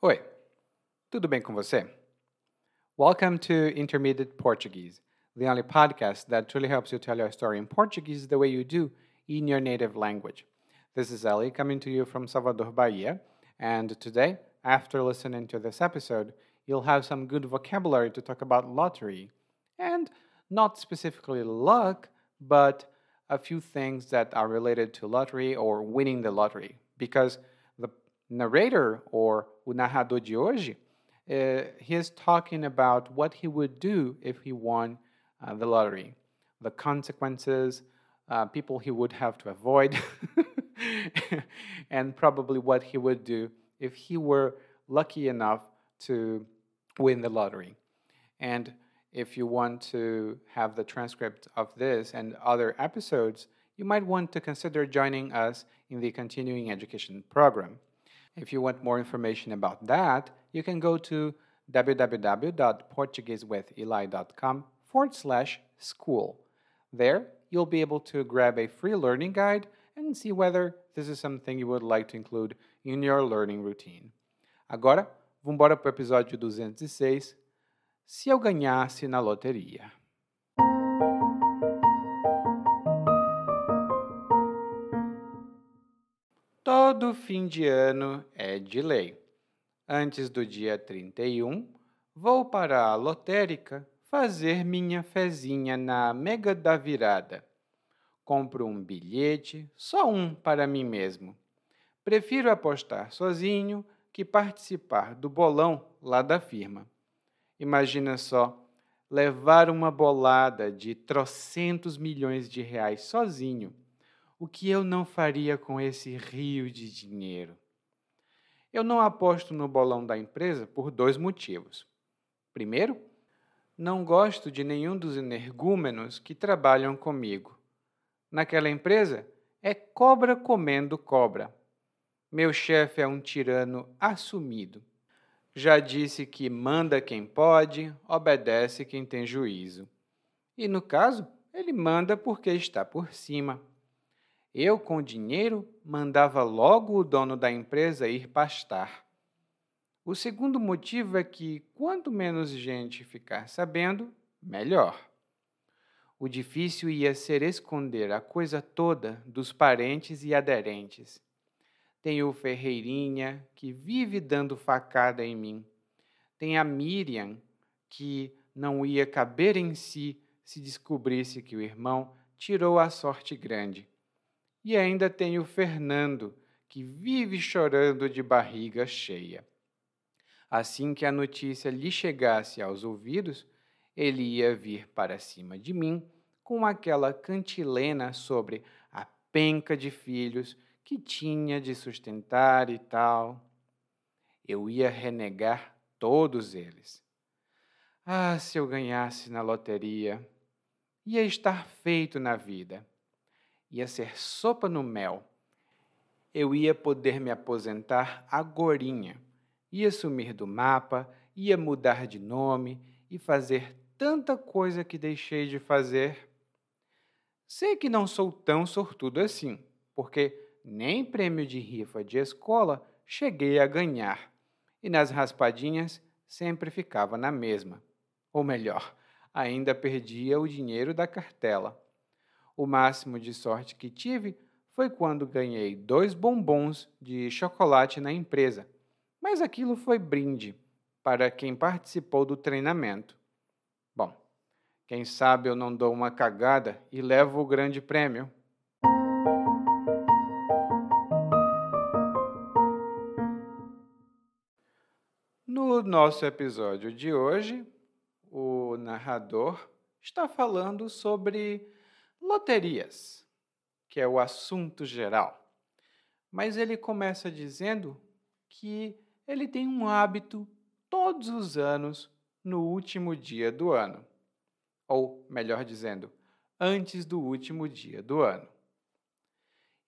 Oi, tudo bem com você? Welcome to Intermediate Portuguese, the only podcast that truly helps you tell your story in Portuguese the way you do in your native language. This is Ellie coming to you from Salvador, Bahia, and today, after listening to this episode, you'll have some good vocabulary to talk about lottery, and not specifically luck, but a few things that are related to lottery or winning the lottery. Because narrator or o narrador de hoje, uh, he is talking about what he would do if he won uh, the lottery, the consequences, uh, people he would have to avoid, and probably what he would do if he were lucky enough to win the lottery. And if you want to have the transcript of this and other episodes, you might want to consider joining us in the continuing education program. If you want more information about that, you can go to www.portuguesewitheli.com forward slash school. There, you'll be able to grab a free learning guide and see whether this is something you would like to include in your learning routine. Agora, vamos embora para o episódio 206, Se eu ganhasse na loteria. Todo fim de ano é de lei. Antes do dia 31, vou para a lotérica fazer minha fezinha na mega da virada. Compro um bilhete, só um para mim mesmo. Prefiro apostar sozinho que participar do bolão lá da firma. Imagina só, levar uma bolada de trocentos milhões de reais sozinho. O que eu não faria com esse rio de dinheiro? Eu não aposto no bolão da empresa por dois motivos. Primeiro, não gosto de nenhum dos energúmenos que trabalham comigo. Naquela empresa é cobra comendo cobra. Meu chefe é um tirano assumido já disse que manda quem pode, obedece quem tem juízo. E no caso, ele manda porque está por cima. Eu, com dinheiro, mandava logo o dono da empresa ir pastar. O segundo motivo é que quanto menos gente ficar sabendo, melhor. O difícil ia ser esconder a coisa toda dos parentes e aderentes. Tem o Ferreirinha, que vive dando facada em mim. Tem a Miriam, que não ia caber em si se descobrisse que o irmão tirou a sorte grande. E ainda tem o Fernando, que vive chorando de barriga cheia. Assim que a notícia lhe chegasse aos ouvidos, ele ia vir para cima de mim com aquela cantilena sobre a penca de filhos que tinha de sustentar e tal. Eu ia renegar todos eles. Ah, se eu ganhasse na loteria! Ia estar feito na vida. Ia ser sopa no mel. Eu ia poder me aposentar agorinha. Ia sumir do mapa, ia mudar de nome e fazer tanta coisa que deixei de fazer. Sei que não sou tão sortudo assim, porque nem prêmio de rifa de escola cheguei a ganhar, e nas raspadinhas sempre ficava na mesma. Ou melhor, ainda perdia o dinheiro da cartela. O máximo de sorte que tive foi quando ganhei dois bombons de chocolate na empresa, mas aquilo foi brinde para quem participou do treinamento. Bom, quem sabe eu não dou uma cagada e levo o grande prêmio. No nosso episódio de hoje, o narrador está falando sobre loterias, que é o assunto geral. Mas ele começa dizendo que ele tem um hábito todos os anos no último dia do ano. Ou, melhor dizendo, antes do último dia do ano.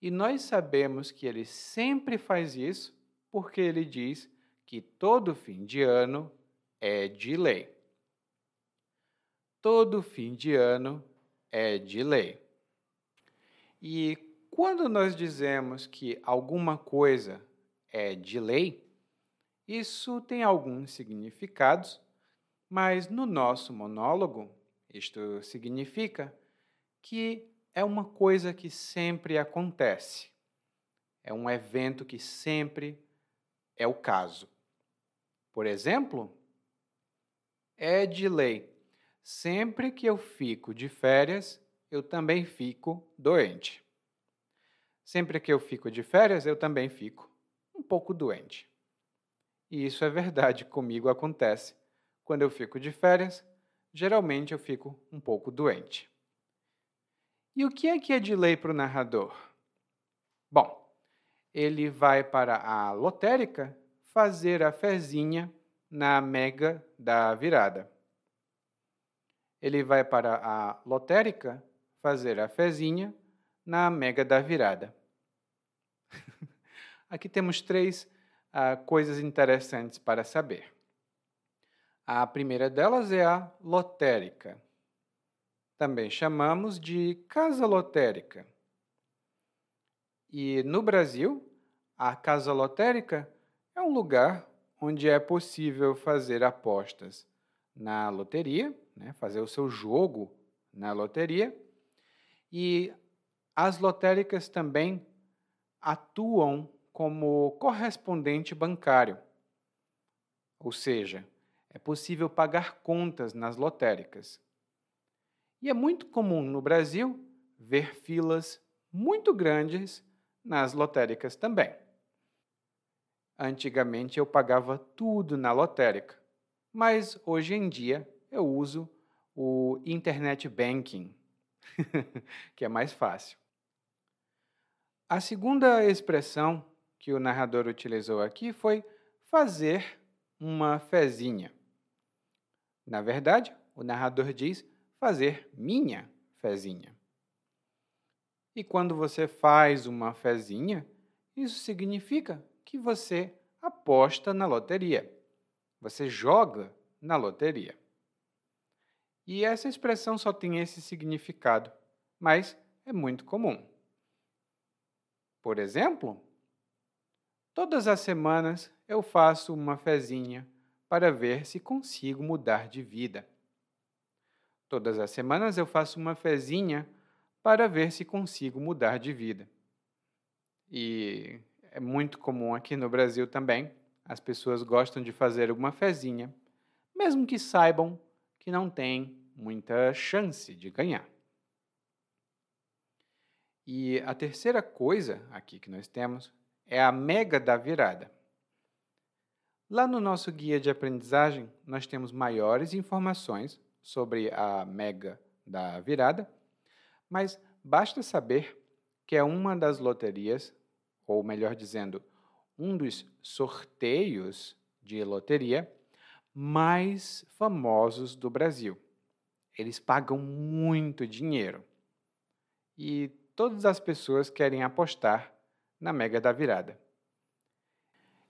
E nós sabemos que ele sempre faz isso porque ele diz que todo fim de ano é de lei. Todo fim de ano é de lei. E quando nós dizemos que alguma coisa é de lei, Isso tem alguns significados, mas no nosso monólogo, isto significa que é uma coisa que sempre acontece. É um evento que sempre é o caso. Por exemplo, é de lei. Sempre que eu fico de férias, eu também fico doente. Sempre que eu fico de férias, eu também fico um pouco doente. E isso é verdade, comigo acontece. Quando eu fico de férias, geralmente eu fico um pouco doente. E o que é que é de lei para o narrador? Bom, ele vai para a lotérica fazer a fezinha na mega da virada. Ele vai para a lotérica fazer a fezinha na mega da virada. Aqui temos três uh, coisas interessantes para saber. A primeira delas é a lotérica. Também chamamos de casa lotérica. E no Brasil, a casa lotérica é um lugar onde é possível fazer apostas na loteria, né, fazer o seu jogo na loteria, e as lotéricas também atuam como correspondente bancário. Ou seja, é possível pagar contas nas lotéricas. E é muito comum no Brasil ver filas muito grandes nas lotéricas também. Antigamente eu pagava tudo na lotérica, mas hoje em dia eu uso o Internet Banking, que é mais fácil. A segunda expressão que o narrador utilizou aqui foi fazer uma fezinha. Na verdade, o narrador diz fazer minha fezinha. E quando você faz uma fezinha, isso significa que você aposta na loteria. Você joga na loteria. E essa expressão só tem esse significado, mas é muito comum. Por exemplo, todas as semanas eu faço uma fezinha para ver se consigo mudar de vida. Todas as semanas eu faço uma fezinha para ver se consigo mudar de vida. E é muito comum aqui no Brasil também. As pessoas gostam de fazer uma fezinha, mesmo que saibam que não tem muita chance de ganhar. E a terceira coisa aqui que nós temos é a mega da virada. Lá no nosso guia de aprendizagem, nós temos maiores informações sobre a mega da virada mas basta saber que é uma das loterias, ou melhor dizendo, um dos sorteios de loteria mais famosos do Brasil. Eles pagam muito dinheiro. E todas as pessoas querem apostar na Mega da Virada.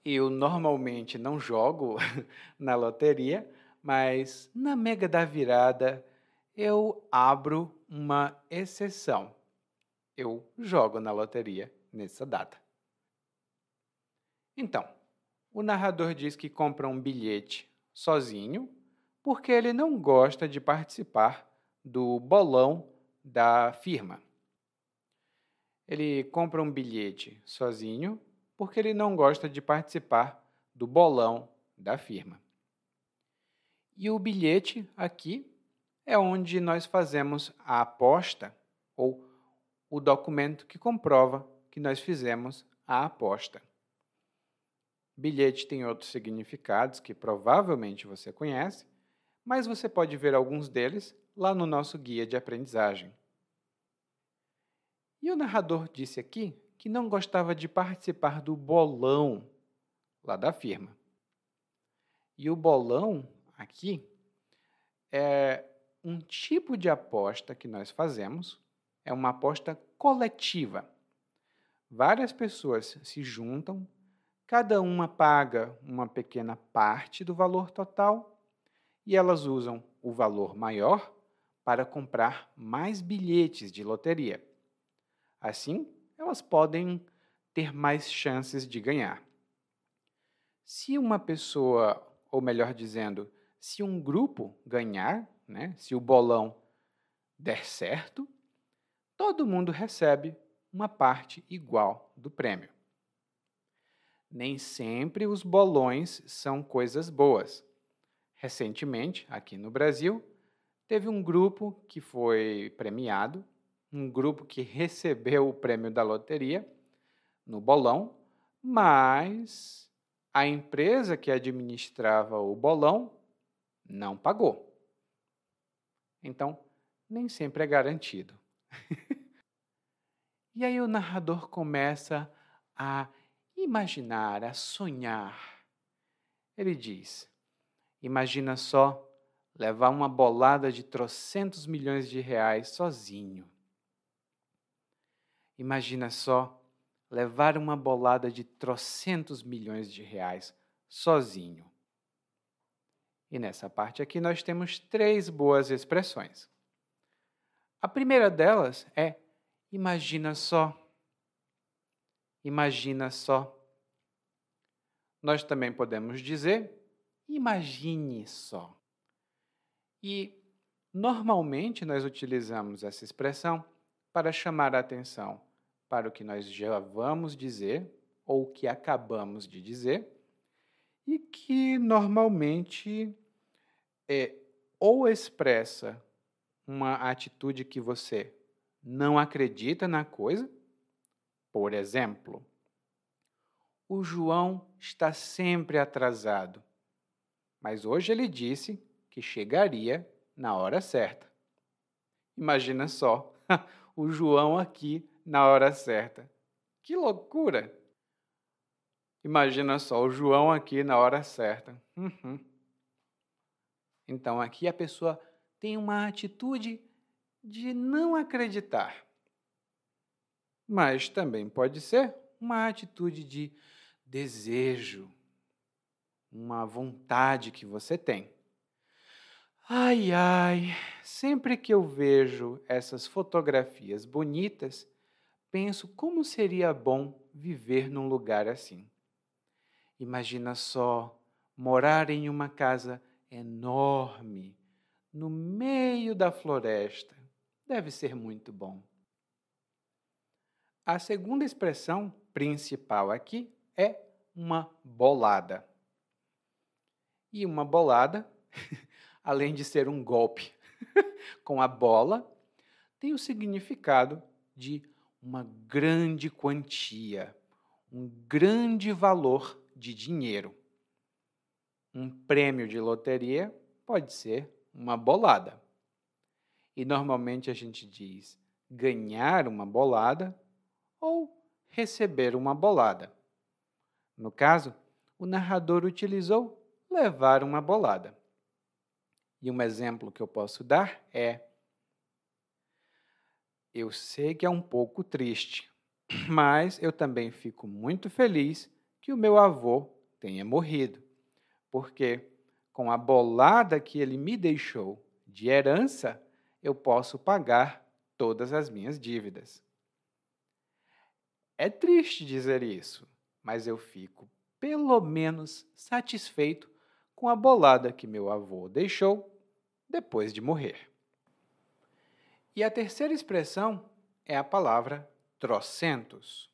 Eu normalmente não jogo na loteria, mas na Mega da Virada eu abro uma exceção. Eu jogo na loteria nessa data. Então, o narrador diz que compra um bilhete sozinho porque ele não gosta de participar do bolão da firma. Ele compra um bilhete sozinho porque ele não gosta de participar do bolão da firma. E o bilhete aqui é onde nós fazemos a aposta ou o documento que comprova que nós fizemos a aposta. Bilhete tem outros significados que provavelmente você conhece, mas você pode ver alguns deles lá no nosso guia de aprendizagem. E o narrador disse aqui que não gostava de participar do bolão lá da firma. E o bolão aqui é um tipo de aposta que nós fazemos é uma aposta coletiva. Várias pessoas se juntam, cada uma paga uma pequena parte do valor total e elas usam o valor maior para comprar mais bilhetes de loteria. Assim, elas podem ter mais chances de ganhar. se uma pessoa, ou melhor dizendo, se um grupo ganhar, né, se o bolão der certo, todo mundo recebe uma parte igual do prêmio. Nem sempre os bolões são coisas boas. Recentemente, aqui no Brasil, teve um grupo que foi premiado, um grupo que recebeu o prêmio da loteria no bolão, mas a empresa que administrava o bolão não pagou. Então, nem sempre é garantido. e aí o narrador começa a imaginar, a sonhar. Ele diz: Imagina só levar uma bolada de trocentos milhões de reais sozinho. Imagina só levar uma bolada de trocentos milhões de reais sozinho. E nessa parte aqui nós temos três boas expressões. A primeira delas é imagina só. Imagina só. Nós também podemos dizer imagine só. E normalmente nós utilizamos essa expressão para chamar a atenção para o que nós já vamos dizer ou o que acabamos de dizer e que normalmente é ou expressa uma atitude que você não acredita na coisa, por exemplo, o João está sempre atrasado, mas hoje ele disse que chegaria na hora certa. Imagina só, o João aqui na hora certa. Que loucura! Imagina só, o João aqui na hora certa. Uhum. Então aqui a pessoa tem uma atitude de não acreditar. Mas também pode ser uma atitude de desejo, uma vontade que você tem. Ai, ai, sempre que eu vejo essas fotografias bonitas, penso como seria bom viver num lugar assim. Imagina só morar em uma casa enorme, no meio da floresta. Deve ser muito bom. A segunda expressão principal aqui é uma bolada. E uma bolada, além de ser um golpe com a bola, tem o significado de uma grande quantia, um grande valor de dinheiro. Um prêmio de loteria pode ser uma bolada. E normalmente a gente diz ganhar uma bolada ou receber uma bolada. No caso, o narrador utilizou levar uma bolada. E um exemplo que eu posso dar é eu sei que é um pouco triste, mas eu também fico muito feliz que o meu avô tenha morrido, porque com a bolada que ele me deixou de herança, eu posso pagar todas as minhas dívidas. É triste dizer isso, mas eu fico pelo menos satisfeito com a bolada que meu avô deixou depois de morrer. E a terceira expressão é a palavra trocentos.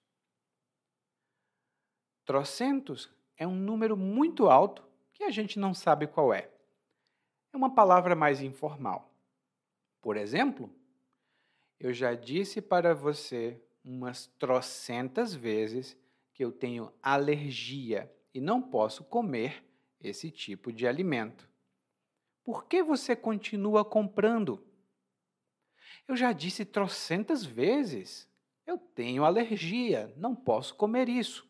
Trocentos é um número muito alto que a gente não sabe qual é. É uma palavra mais informal. Por exemplo, eu já disse para você umas trocentas vezes que eu tenho alergia e não posso comer esse tipo de alimento. Por que você continua comprando? Eu já disse trocentas vezes. Eu tenho alergia, não posso comer isso.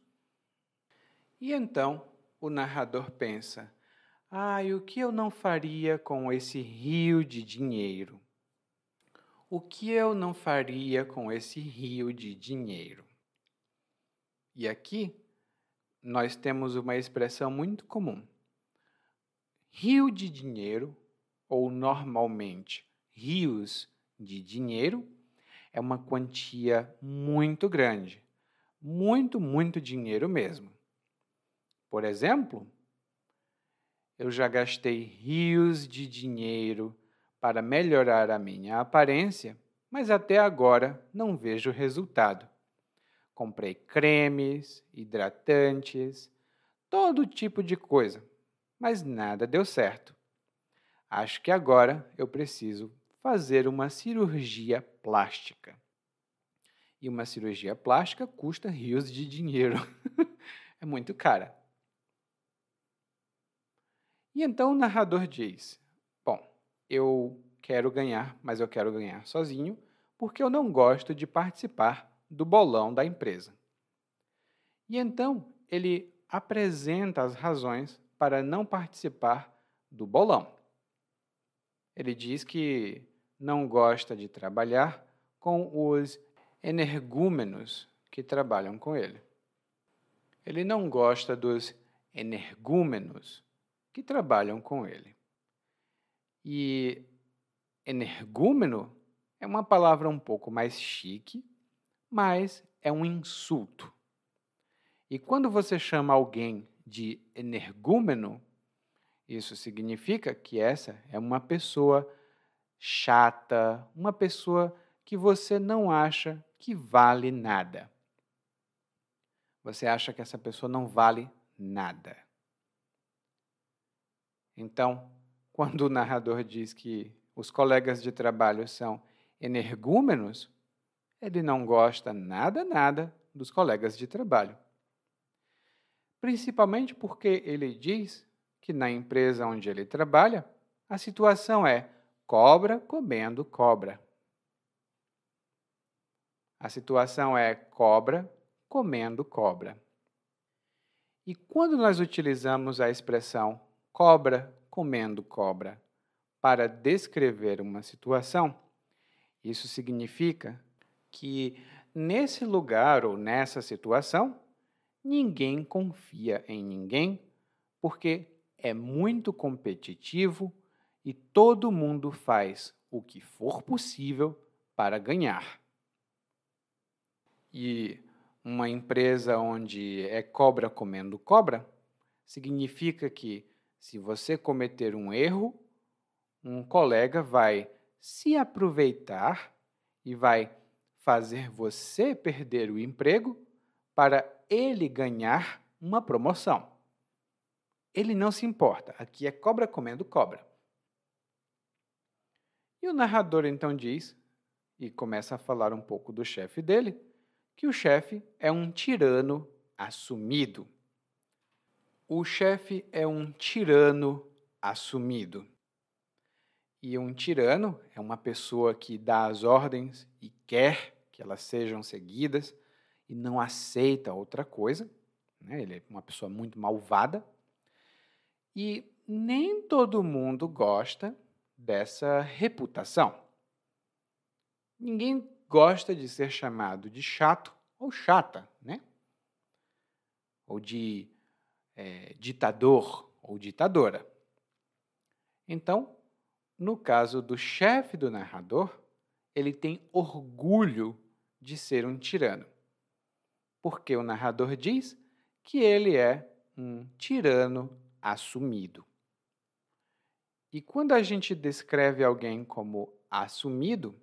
E então o narrador pensa: ai, o que eu não faria com esse rio de dinheiro? O que eu não faria com esse rio de dinheiro? E aqui nós temos uma expressão muito comum. Rio de dinheiro, ou normalmente rios de dinheiro é uma quantia muito grande. Muito, muito dinheiro mesmo. Por exemplo, eu já gastei rios de dinheiro para melhorar a minha aparência, mas até agora não vejo resultado. Comprei cremes, hidratantes, todo tipo de coisa, mas nada deu certo. Acho que agora eu preciso fazer uma cirurgia plástica. E uma cirurgia plástica custa rios de dinheiro. é muito cara. E então o narrador diz: eu quero ganhar, mas eu quero ganhar sozinho, porque eu não gosto de participar do bolão da empresa. E então ele apresenta as razões para não participar do bolão. Ele diz que não gosta de trabalhar com os energúmenos que trabalham com ele. Ele não gosta dos energúmenos que trabalham com ele. E energúmeno é uma palavra um pouco mais chique, mas é um insulto. E quando você chama alguém de energúmeno, isso significa que essa é uma pessoa chata, uma pessoa que você não acha que vale nada. Você acha que essa pessoa não vale nada. Então, quando o narrador diz que os colegas de trabalho são energúmenos, ele não gosta nada, nada dos colegas de trabalho. Principalmente porque ele diz que na empresa onde ele trabalha, a situação é cobra comendo cobra. A situação é cobra comendo cobra. E quando nós utilizamos a expressão cobra comendo cobra para descrever uma situação, isso significa que nesse lugar ou nessa situação, ninguém confia em ninguém porque é muito competitivo e todo mundo faz o que for possível para ganhar. E uma empresa onde é cobra comendo cobra significa que se você cometer um erro, um colega vai se aproveitar e vai fazer você perder o emprego para ele ganhar uma promoção. Ele não se importa, aqui é cobra comendo cobra. E o narrador então diz, e começa a falar um pouco do chefe dele, que o chefe é um tirano assumido. O chefe é um tirano assumido. E um tirano é uma pessoa que dá as ordens e quer que elas sejam seguidas e não aceita outra coisa. Né? Ele é uma pessoa muito malvada. E nem todo mundo gosta dessa reputação. Ninguém gosta de ser chamado de chato ou chata, né? Ou de é, ditador ou ditadora. Então, no caso do chefe do narrador, ele tem orgulho de ser um tirano, porque o narrador diz que ele é um tirano assumido. E quando a gente descreve alguém como assumido,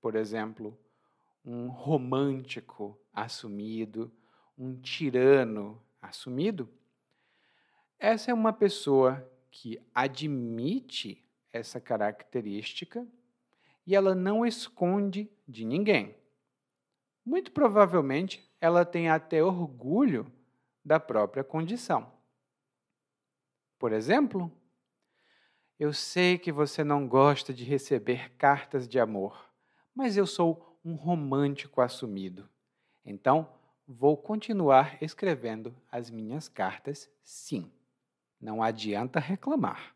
por exemplo, um romântico assumido, um tirano assumido, essa é uma pessoa que admite essa característica e ela não esconde de ninguém. Muito provavelmente, ela tem até orgulho da própria condição. Por exemplo, eu sei que você não gosta de receber cartas de amor, mas eu sou um romântico assumido. Então, vou continuar escrevendo as minhas cartas, sim. Não adianta reclamar.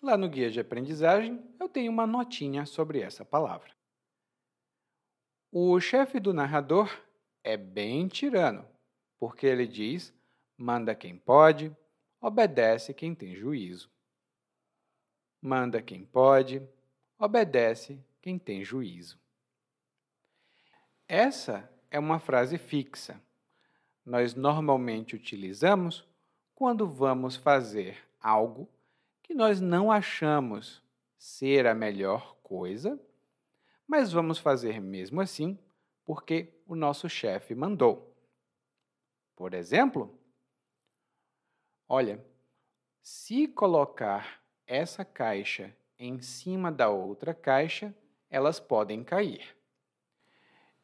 Lá no guia de aprendizagem, eu tenho uma notinha sobre essa palavra. O chefe do narrador é bem tirano, porque ele diz: manda quem pode, obedece quem tem juízo. Manda quem pode, obedece quem tem juízo. Essa é uma frase fixa. Nós normalmente utilizamos quando vamos fazer algo que nós não achamos ser a melhor coisa, mas vamos fazer mesmo assim porque o nosso chefe mandou. Por exemplo, olha, se colocar essa caixa em cima da outra caixa, elas podem cair.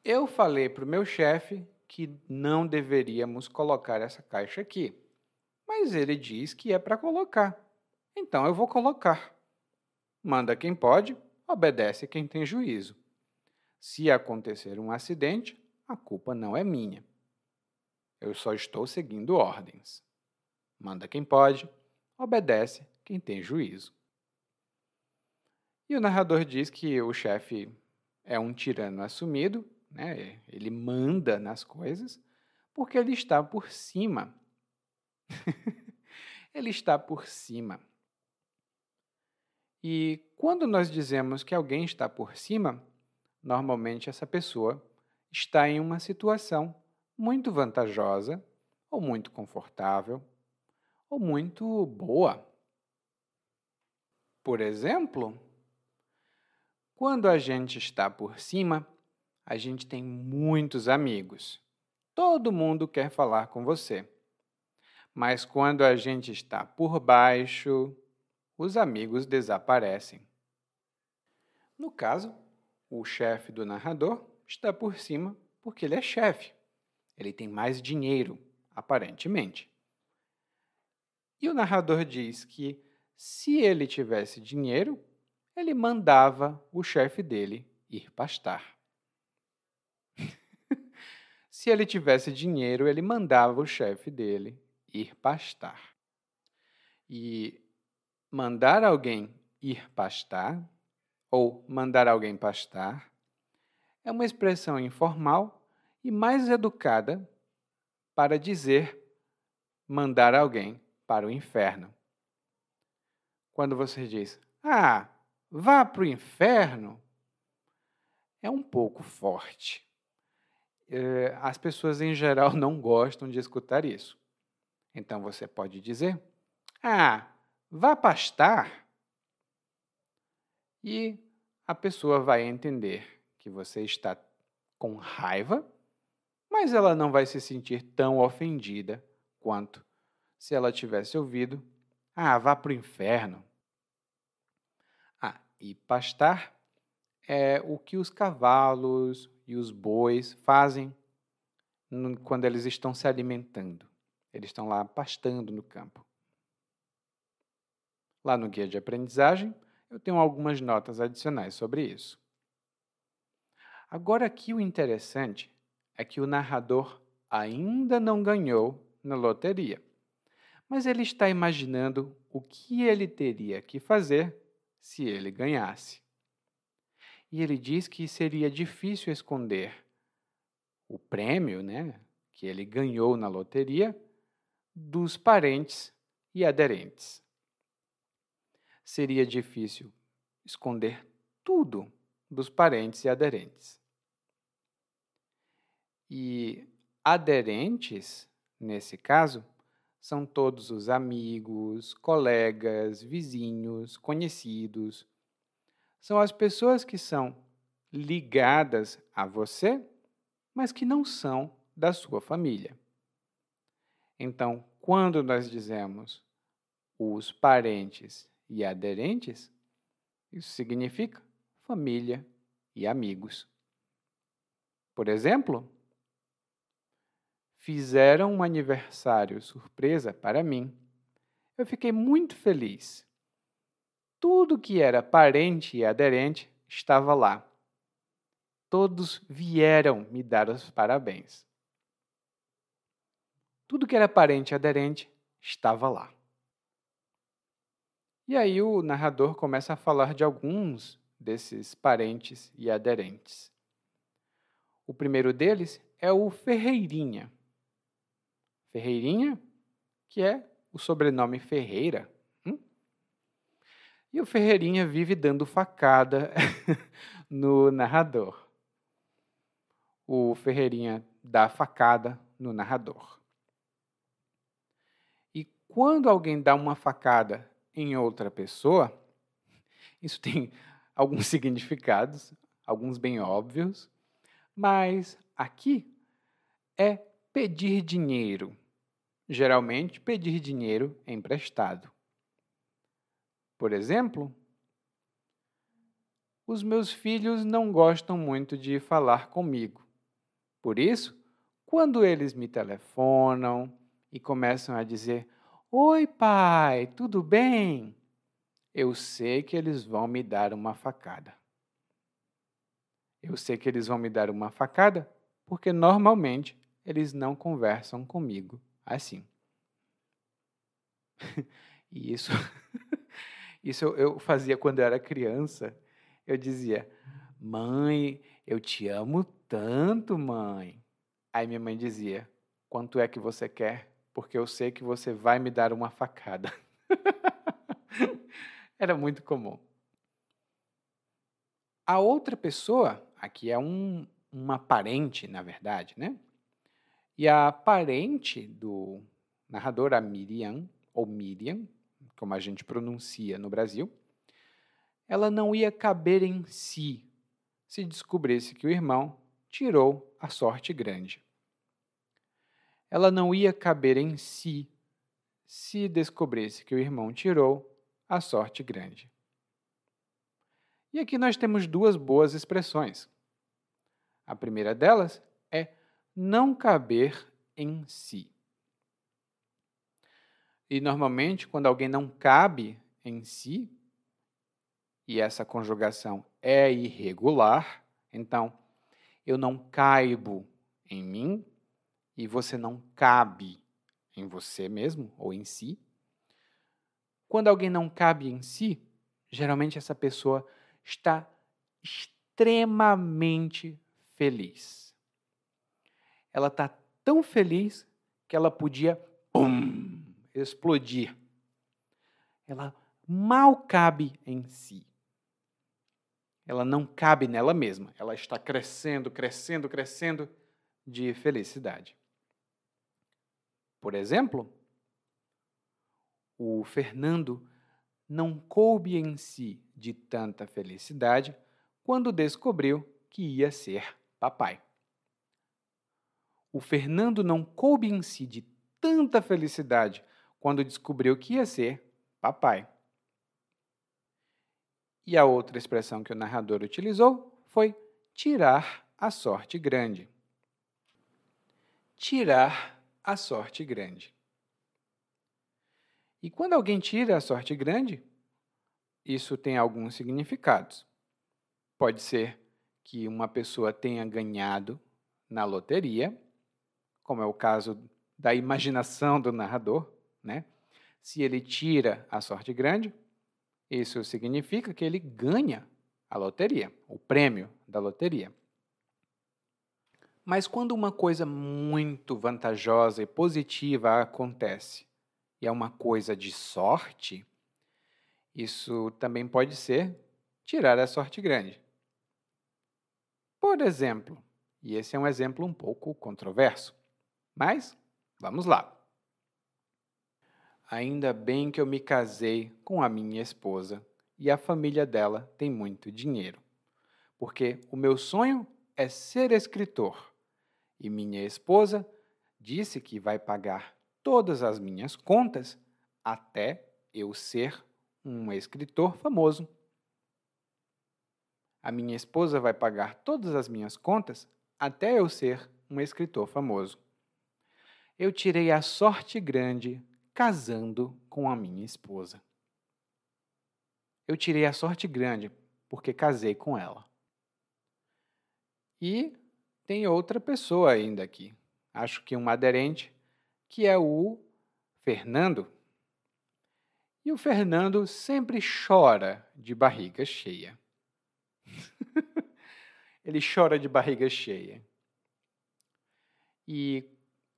Eu falei para o meu chefe que não deveríamos colocar essa caixa aqui, mas ele diz que é para colocar. Então eu vou colocar. Manda quem pode, obedece quem tem juízo. Se acontecer um acidente, a culpa não é minha. Eu só estou seguindo ordens. Manda quem pode, obedece quem tem juízo. E o narrador diz que o chefe é um tirano assumido, né? ele manda nas coisas, porque ele está por cima. ele está por cima. E quando nós dizemos que alguém está por cima, normalmente essa pessoa está em uma situação muito vantajosa, ou muito confortável, ou muito boa. Por exemplo, quando a gente está por cima, a gente tem muitos amigos. Todo mundo quer falar com você. Mas quando a gente está por baixo, os amigos desaparecem. No caso, o chefe do narrador está por cima porque ele é chefe. Ele tem mais dinheiro, aparentemente. E o narrador diz que se ele tivesse dinheiro, ele mandava o chefe dele ir pastar. se ele tivesse dinheiro, ele mandava o chefe dele ir pastar. E mandar alguém ir pastar, ou mandar alguém pastar, é uma expressão informal e mais educada para dizer mandar alguém para o inferno. Quando você diz, ah, vá para o inferno, é um pouco forte. É, as pessoas em geral não gostam de escutar isso. Então você pode dizer, ah, vá pastar. E a pessoa vai entender que você está com raiva, mas ela não vai se sentir tão ofendida quanto se ela tivesse ouvido: Ah, vá para o inferno. E pastar é o que os cavalos e os bois fazem quando eles estão se alimentando. Eles estão lá pastando no campo. Lá no guia de aprendizagem, eu tenho algumas notas adicionais sobre isso. Agora, aqui o interessante é que o narrador ainda não ganhou na loteria, mas ele está imaginando o que ele teria que fazer se ele ganhasse. E ele diz que seria difícil esconder o prêmio né, que ele ganhou na loteria dos parentes e aderentes. Seria difícil esconder tudo dos parentes e aderentes. E aderentes, nesse caso, são todos os amigos, colegas, vizinhos, conhecidos. São as pessoas que são ligadas a você, mas que não são da sua família. Então, quando nós dizemos os parentes e aderentes, isso significa família e amigos. Por exemplo, fizeram um aniversário surpresa para mim. Eu fiquei muito feliz. Tudo que era parente e aderente estava lá. Todos vieram me dar os parabéns. Tudo que era parente e aderente estava lá. E aí o narrador começa a falar de alguns desses parentes e aderentes. O primeiro deles é o Ferreirinha. Ferreirinha, que é o sobrenome Ferreira. Hum? E o Ferreirinha vive dando facada no narrador. O Ferreirinha dá facada no narrador. Quando alguém dá uma facada em outra pessoa, isso tem alguns significados, alguns bem óbvios, mas aqui é pedir dinheiro. Geralmente, pedir dinheiro emprestado. Por exemplo, os meus filhos não gostam muito de falar comigo. Por isso, quando eles me telefonam e começam a dizer: Oi, pai, tudo bem? Eu sei que eles vão me dar uma facada. Eu sei que eles vão me dar uma facada porque normalmente eles não conversam comigo assim. e isso, isso eu fazia quando eu era criança. Eu dizia, mãe, eu te amo tanto, mãe. Aí minha mãe dizia, quanto é que você quer? Porque eu sei que você vai me dar uma facada. Era muito comum. A outra pessoa, aqui é um, uma parente, na verdade, né? E a parente do narrador, a Miriam, ou Miriam, como a gente pronuncia no Brasil, ela não ia caber em si se descobrisse que o irmão tirou a sorte grande ela não ia caber em si se descobrisse que o irmão tirou a sorte grande. E aqui nós temos duas boas expressões. A primeira delas é não caber em si. E normalmente, quando alguém não cabe em si, e essa conjugação é irregular, então eu não caibo em mim, e você não cabe em você mesmo ou em si. Quando alguém não cabe em si, geralmente essa pessoa está extremamente feliz. Ela está tão feliz que ela podia pum, explodir. Ela mal cabe em si. Ela não cabe nela mesma. Ela está crescendo, crescendo, crescendo de felicidade. Por exemplo, o Fernando não coube em si de tanta felicidade quando descobriu que ia ser papai. O Fernando não coube em si de tanta felicidade quando descobriu que ia ser papai. E a outra expressão que o narrador utilizou foi tirar a sorte grande. Tirar a sorte grande. E quando alguém tira a sorte grande, isso tem alguns significados. Pode ser que uma pessoa tenha ganhado na loteria, como é o caso da imaginação do narrador, né? Se ele tira a sorte grande, isso significa que ele ganha a loteria, o prêmio da loteria. Mas quando uma coisa muito vantajosa e positiva acontece e é uma coisa de sorte, isso também pode ser tirar a sorte grande. Por exemplo, e esse é um exemplo um pouco controverso, mas vamos lá. Ainda bem que eu me casei com a minha esposa e a família dela tem muito dinheiro, porque o meu sonho é ser escritor e minha esposa disse que vai pagar todas as minhas contas até eu ser um escritor famoso. A minha esposa vai pagar todas as minhas contas até eu ser um escritor famoso. Eu tirei a sorte grande casando com a minha esposa. Eu tirei a sorte grande porque casei com ela. E tem outra pessoa ainda aqui. Acho que um aderente, que é o Fernando. E o Fernando sempre chora de barriga cheia. Ele chora de barriga cheia. E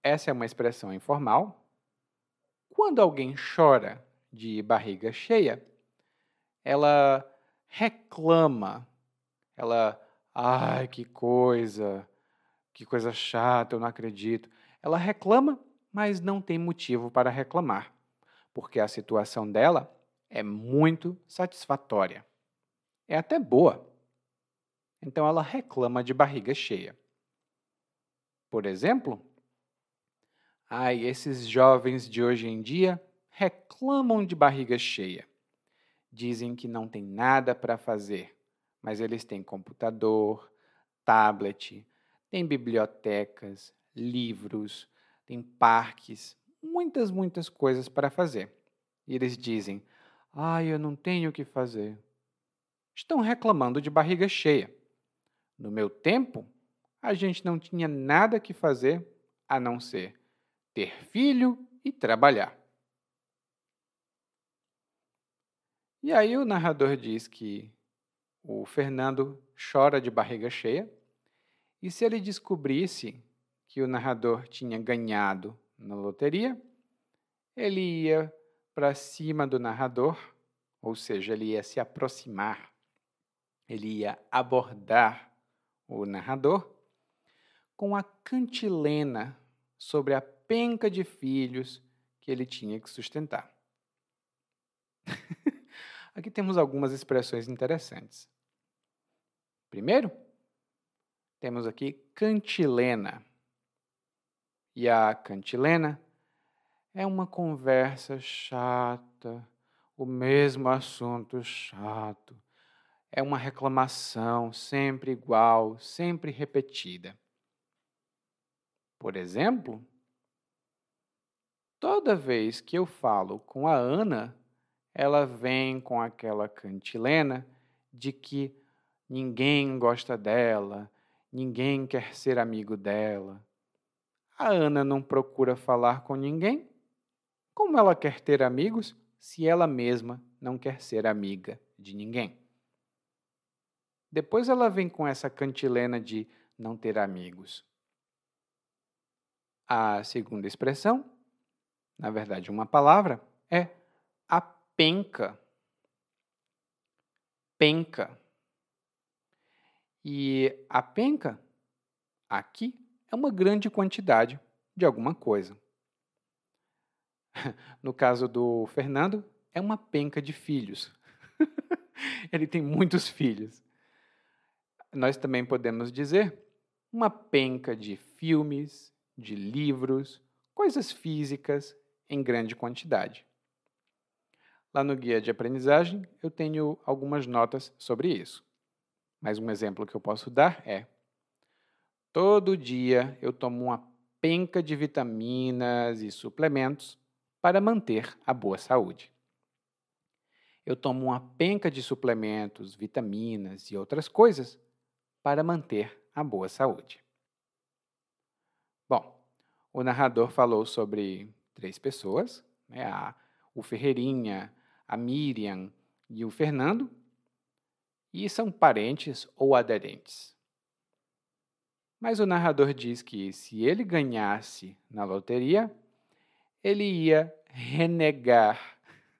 essa é uma expressão informal. Quando alguém chora de barriga cheia, ela reclama, ela, ai, que coisa, que coisa chata, eu não acredito. Ela reclama, mas não tem motivo para reclamar. porque a situação dela é muito satisfatória. É até boa. Então ela reclama de barriga cheia. Por exemplo, ai, esses jovens de hoje em dia reclamam de barriga cheia. Dizem que não tem nada para fazer, mas eles têm computador, tablet, têm bibliotecas, livros, têm parques, muitas, muitas coisas para fazer. E eles dizem: Ai, eu não tenho o que fazer. Estão reclamando de barriga cheia. No meu tempo, a gente não tinha nada que fazer a não ser ter filho e trabalhar. E aí o narrador diz que o Fernando chora de barriga cheia, e se ele descobrisse que o narrador tinha ganhado na loteria, ele ia para cima do narrador, ou seja, ele ia se aproximar, ele ia abordar o narrador com a cantilena sobre a penca de filhos que ele tinha que sustentar. Aqui temos algumas expressões interessantes. Primeiro, temos aqui cantilena. E a cantilena é uma conversa chata, o mesmo assunto chato. É uma reclamação sempre igual, sempre repetida. Por exemplo, toda vez que eu falo com a Ana ela vem com aquela cantilena de que ninguém gosta dela, ninguém quer ser amigo dela. A Ana não procura falar com ninguém. Como ela quer ter amigos se ela mesma não quer ser amiga de ninguém? Depois ela vem com essa cantilena de não ter amigos. A segunda expressão, na verdade, uma palavra, é a penca. Penca. E a penca, aqui, é uma grande quantidade de alguma coisa. No caso do Fernando, é uma penca de filhos. Ele tem muitos filhos. Nós também podemos dizer uma penca de filmes, de livros, coisas físicas em grande quantidade. Lá no guia de aprendizagem, eu tenho algumas notas sobre isso. Mas um exemplo que eu posso dar é: todo dia eu tomo uma penca de vitaminas e suplementos para manter a boa saúde. Eu tomo uma penca de suplementos, vitaminas e outras coisas para manter a boa saúde. Bom, o narrador falou sobre três pessoas, né, a, o Ferreirinha, a Miriam e o Fernando, e são parentes ou aderentes. Mas o narrador diz que se ele ganhasse na loteria, ele ia renegar.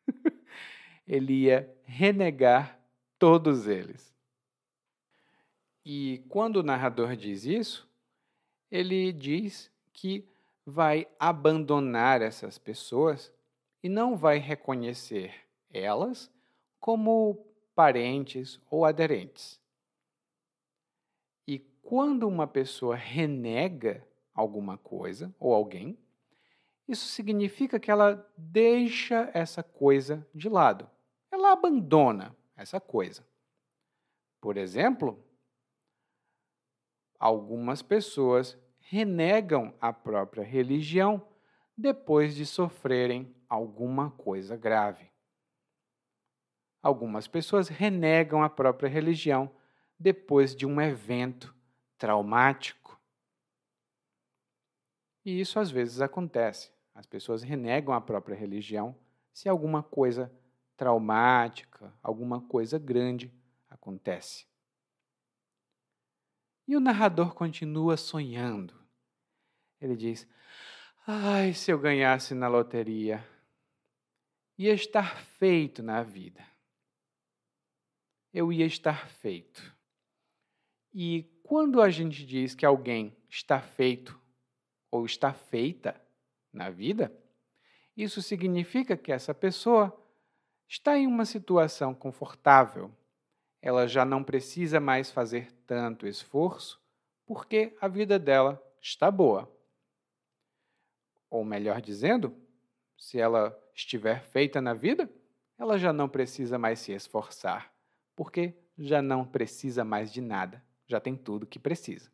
ele ia renegar todos eles. E quando o narrador diz isso, ele diz que vai abandonar essas pessoas e não vai reconhecer elas como parentes ou aderentes. E quando uma pessoa renega alguma coisa ou alguém, isso significa que ela deixa essa coisa de lado. Ela abandona essa coisa. Por exemplo, algumas pessoas renegam a própria religião depois de sofrerem alguma coisa grave. Algumas pessoas renegam a própria religião depois de um evento traumático. E isso às vezes acontece. As pessoas renegam a própria religião se alguma coisa traumática, alguma coisa grande acontece. E o narrador continua sonhando. Ele diz: Ai, se eu ganhasse na loteria, ia estar feito na vida eu ia estar feito. E quando a gente diz que alguém está feito ou está feita na vida, Isso significa que essa pessoa está em uma situação confortável. Ela já não precisa mais fazer tanto esforço porque a vida dela está boa. Ou melhor dizendo, se ela estiver feita na vida, ela já não precisa mais se esforçar, porque já não precisa mais de nada, já tem tudo que precisa.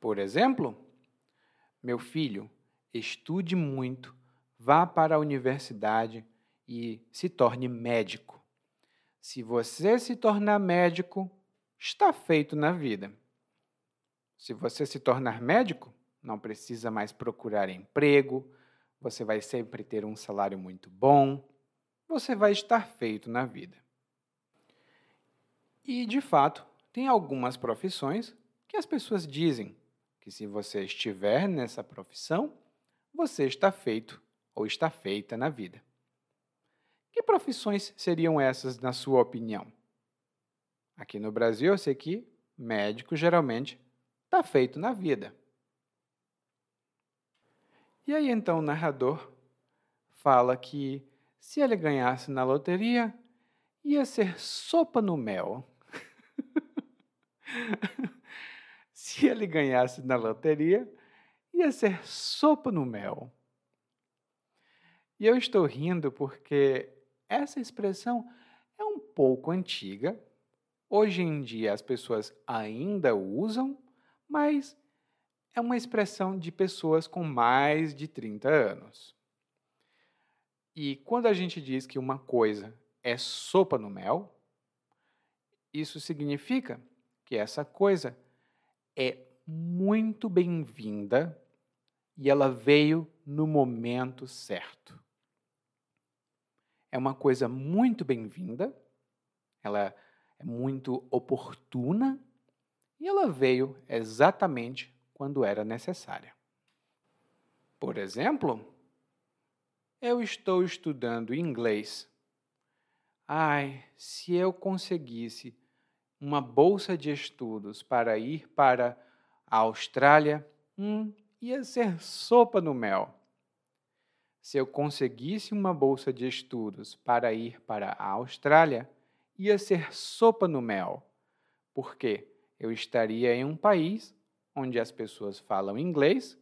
Por exemplo, meu filho, estude muito, vá para a universidade e se torne médico. Se você se tornar médico, está feito na vida. Se você se tornar médico, não precisa mais procurar emprego, você vai sempre ter um salário muito bom, você vai estar feito na vida. E, de fato, tem algumas profissões que as pessoas dizem que se você estiver nessa profissão, você está feito ou está feita na vida. Que profissões seriam essas, na sua opinião? Aqui no Brasil, eu sei que médico geralmente está feito na vida. E aí então o narrador fala que se ele ganhasse na loteria, ia ser sopa no mel. se ele ganhasse na loteria, ia ser sopa no mel. E eu estou rindo porque essa expressão é um pouco antiga. Hoje em dia as pessoas ainda usam, mas é uma expressão de pessoas com mais de 30 anos. E quando a gente diz que uma coisa é sopa no mel, isso significa que essa coisa é muito bem-vinda e ela veio no momento certo. É uma coisa muito bem-vinda, ela é muito oportuna e ela veio exatamente quando era necessária. Por exemplo, eu estou estudando inglês. Ai, se eu conseguisse uma bolsa de estudos para ir para a Austrália, hum, ia ser sopa no mel. Se eu conseguisse uma bolsa de estudos para ir para a Austrália, ia ser sopa no mel. Por quê? eu estaria em um país onde as pessoas falam inglês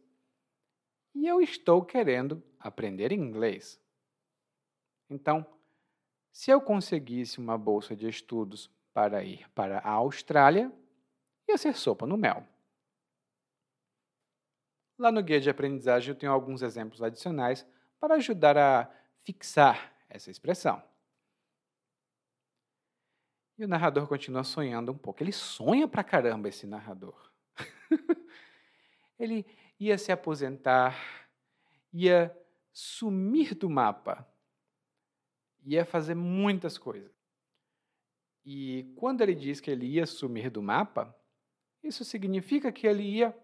e eu estou querendo aprender inglês. Então, se eu conseguisse uma bolsa de estudos para ir para a Austrália, ia ser sopa no mel. Lá no guia de aprendizagem eu tenho alguns exemplos adicionais para ajudar a fixar essa expressão. E o narrador continua sonhando um pouco. Ele sonha pra caramba, esse narrador. ele ia se aposentar, ia sumir do mapa, ia fazer muitas coisas. E quando ele diz que ele ia sumir do mapa, isso significa que ele ia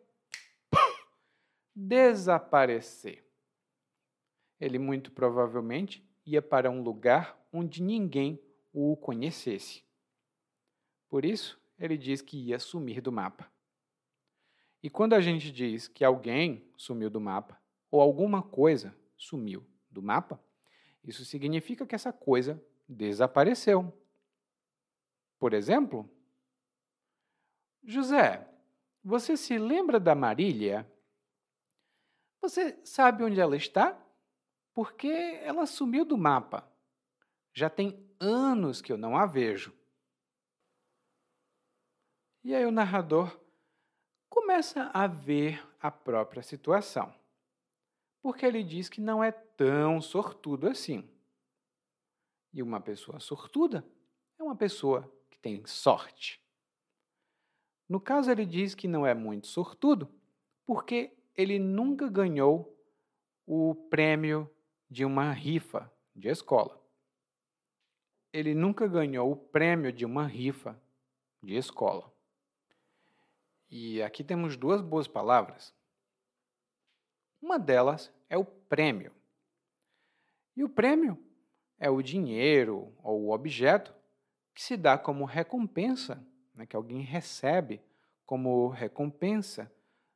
desaparecer. Ele muito provavelmente ia para um lugar onde ninguém o conhecesse. Por isso, ele diz que ia sumir do mapa. E quando a gente diz que alguém sumiu do mapa, ou alguma coisa sumiu do mapa, isso significa que essa coisa desapareceu. Por exemplo, José, você se lembra da Marília? Você sabe onde ela está? Porque ela sumiu do mapa. Já tem anos que eu não a vejo. E aí o narrador começa a ver a própria situação. Porque ele diz que não é tão sortudo assim. E uma pessoa sortuda é uma pessoa que tem sorte. No caso, ele diz que não é muito sortudo porque ele nunca ganhou o prêmio de uma rifa de escola. Ele nunca ganhou o prêmio de uma rifa de escola. E aqui temos duas boas palavras. Uma delas é o prêmio. E o prêmio é o dinheiro ou o objeto que se dá como recompensa, né, que alguém recebe como recompensa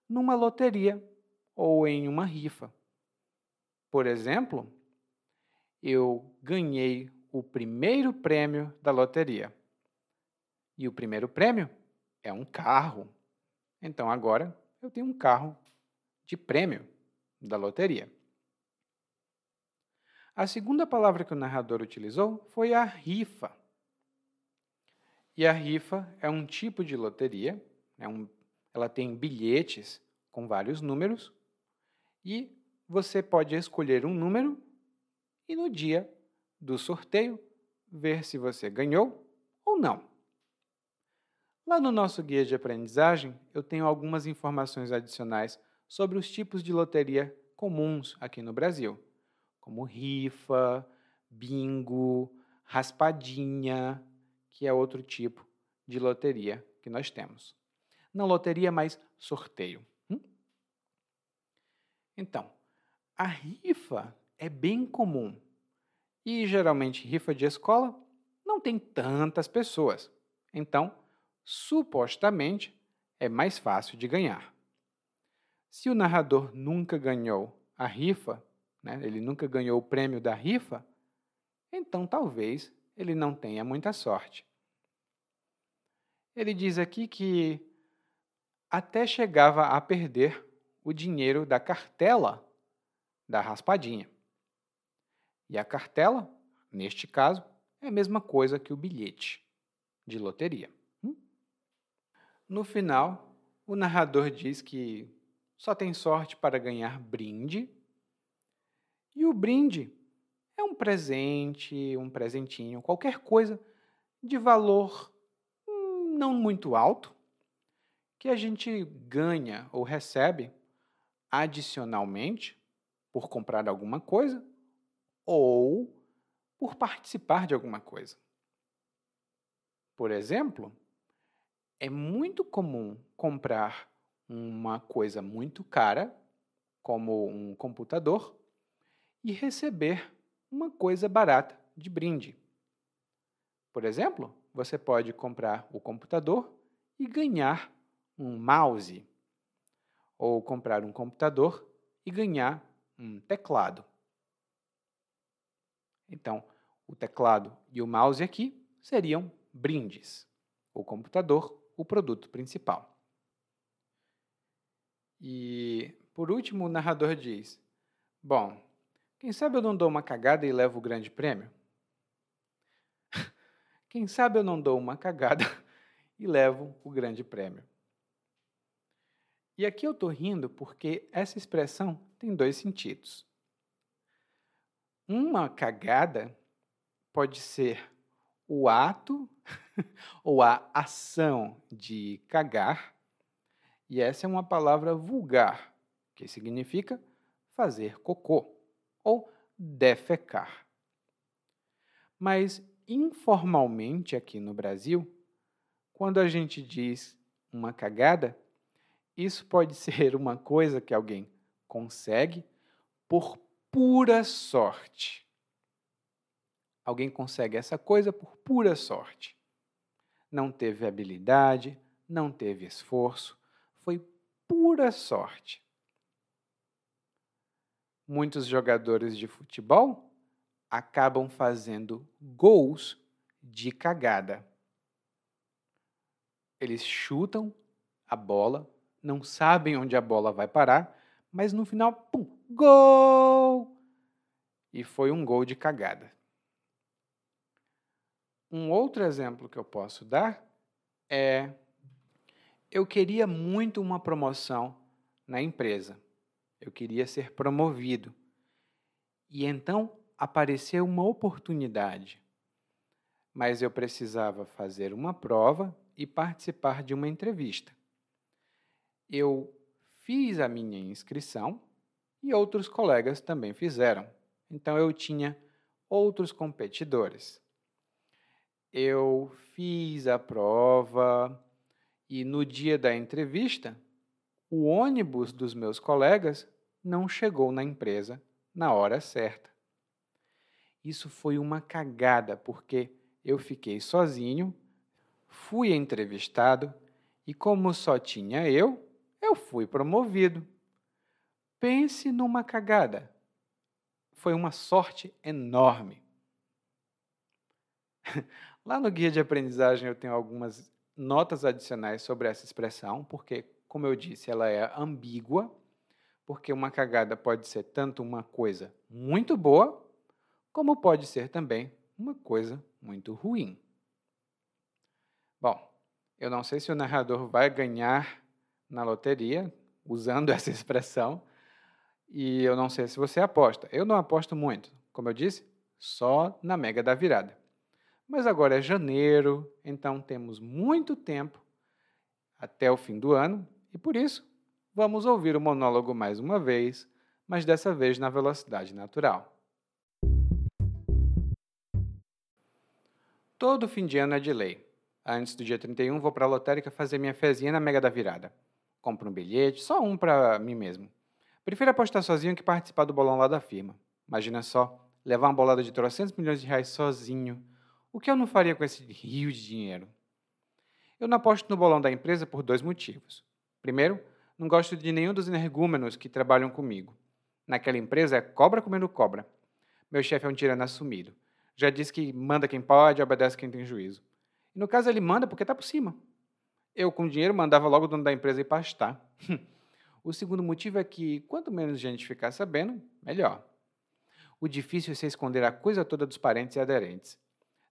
numa loteria ou em uma rifa. Por exemplo, eu ganhei o primeiro prêmio da loteria. E o primeiro prêmio é um carro. Então agora eu tenho um carro de prêmio da loteria. A segunda palavra que o narrador utilizou foi a rifa. E a rifa é um tipo de loteria, é um, ela tem bilhetes com vários números e você pode escolher um número e no dia do sorteio ver se você ganhou ou não. Lá no nosso guia de aprendizagem, eu tenho algumas informações adicionais sobre os tipos de loteria comuns aqui no Brasil, como rifa, bingo, raspadinha, que é outro tipo de loteria que nós temos. Não loteria, mas sorteio. Hum? Então, a rifa é bem comum e geralmente rifa de escola não tem tantas pessoas. Então, supostamente, é mais fácil de ganhar. Se o narrador nunca ganhou a rifa, né, ele nunca ganhou o prêmio da rifa, então talvez ele não tenha muita sorte. Ele diz aqui que até chegava a perder o dinheiro da cartela da raspadinha. E a cartela, neste caso, é a mesma coisa que o bilhete de loteria. Hum? No final, o narrador diz que só tem sorte para ganhar brinde. E o brinde um presente, um presentinho, qualquer coisa de valor hum, não muito alto que a gente ganha ou recebe adicionalmente por comprar alguma coisa ou por participar de alguma coisa. Por exemplo, é muito comum comprar uma coisa muito cara, como um computador, e receber uma coisa barata de brinde. Por exemplo, você pode comprar o computador e ganhar um mouse, ou comprar um computador e ganhar um teclado. Então, o teclado e o mouse aqui seriam brindes. O computador, o produto principal. E, por último, o narrador diz: Bom, quem sabe eu não dou uma cagada e levo o grande prêmio? quem sabe eu não dou uma cagada e levo o grande prêmio? E aqui eu estou rindo porque essa expressão tem dois sentidos. Uma cagada pode ser o ato ou a ação de cagar, e essa é uma palavra vulgar, que significa fazer cocô ou defecar. Mas informalmente aqui no Brasil, quando a gente diz uma cagada, isso pode ser uma coisa que alguém consegue por pura sorte. Alguém consegue essa coisa por pura sorte. Não teve habilidade, não teve esforço, foi pura sorte. Muitos jogadores de futebol acabam fazendo gols de cagada. Eles chutam a bola, não sabem onde a bola vai parar, mas no final, pum, gol! E foi um gol de cagada. Um outro exemplo que eu posso dar é: eu queria muito uma promoção na empresa. Eu queria ser promovido. E então apareceu uma oportunidade. Mas eu precisava fazer uma prova e participar de uma entrevista. Eu fiz a minha inscrição e outros colegas também fizeram. Então eu tinha outros competidores. Eu fiz a prova e no dia da entrevista, o ônibus dos meus colegas não chegou na empresa na hora certa. Isso foi uma cagada, porque eu fiquei sozinho, fui entrevistado e, como só tinha eu, eu fui promovido. Pense numa cagada. foi uma sorte enorme. Lá no guia de aprendizagem eu tenho algumas notas adicionais sobre essa expressão, porque, como eu disse, ela é ambígua, porque uma cagada pode ser tanto uma coisa muito boa, como pode ser também uma coisa muito ruim. Bom, eu não sei se o narrador vai ganhar na loteria usando essa expressão, e eu não sei se você aposta. Eu não aposto muito, como eu disse, só na mega da virada. Mas agora é janeiro, então temos muito tempo até o fim do ano e por isso vamos ouvir o monólogo mais uma vez, mas dessa vez na velocidade natural. Todo fim de ano é de lei. Antes do dia 31, vou para a lotérica fazer minha fezinha na Mega da Virada. Compro um bilhete, só um para mim mesmo. Prefiro apostar sozinho que participar do bolão lá da firma. Imagina só, levar uma bolada de 300 milhões de reais sozinho o que eu não faria com esse rio de dinheiro? Eu não aposto no bolão da empresa por dois motivos. Primeiro, não gosto de nenhum dos energúmenos que trabalham comigo. Naquela empresa é cobra comendo cobra. Meu chefe é um tirano assumido. Já disse que manda quem pode, obedece quem tem juízo. E no caso ele manda porque está por cima. Eu, com dinheiro, mandava logo o dono da empresa ir pastar. o segundo motivo é que quanto menos gente ficar sabendo, melhor. O difícil é se esconder a coisa toda dos parentes e aderentes.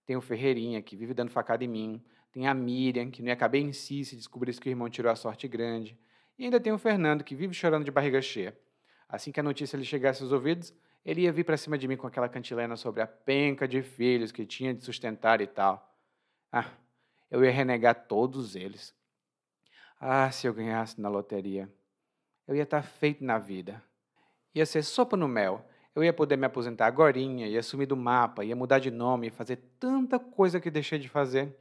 Tem o Ferreirinha, que vive dando facada em mim. Tem a Miriam, que não ia caber em si se descobrisse que o irmão tirou a sorte grande. E ainda tem o Fernando, que vive chorando de barriga cheia. Assim que a notícia lhe chegasse aos ouvidos, ele ia vir para cima de mim com aquela cantilena sobre a penca de filhos que tinha de sustentar e tal. Ah, eu ia renegar todos eles. Ah, se eu ganhasse na loteria. Eu ia estar tá feito na vida. Ia ser sopa no mel eu ia poder me aposentar agora, ia sumir do mapa, ia mudar de nome, fazer tanta coisa que deixei de fazer.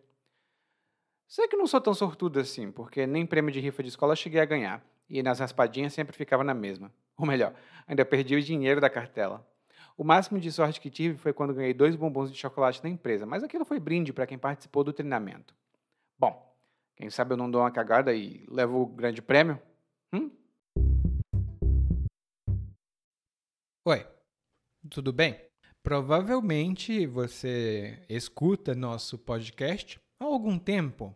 Sei que não sou tão sortudo assim, porque nem prêmio de rifa de escola cheguei a ganhar, e nas raspadinhas sempre ficava na mesma. Ou melhor, ainda perdi o dinheiro da cartela. O máximo de sorte que tive foi quando ganhei dois bombons de chocolate na empresa, mas aquilo foi brinde para quem participou do treinamento. Bom, quem sabe eu não dou uma cagada e levo o grande prêmio? Hum? Oi, tudo bem? Provavelmente você escuta nosso podcast há algum tempo.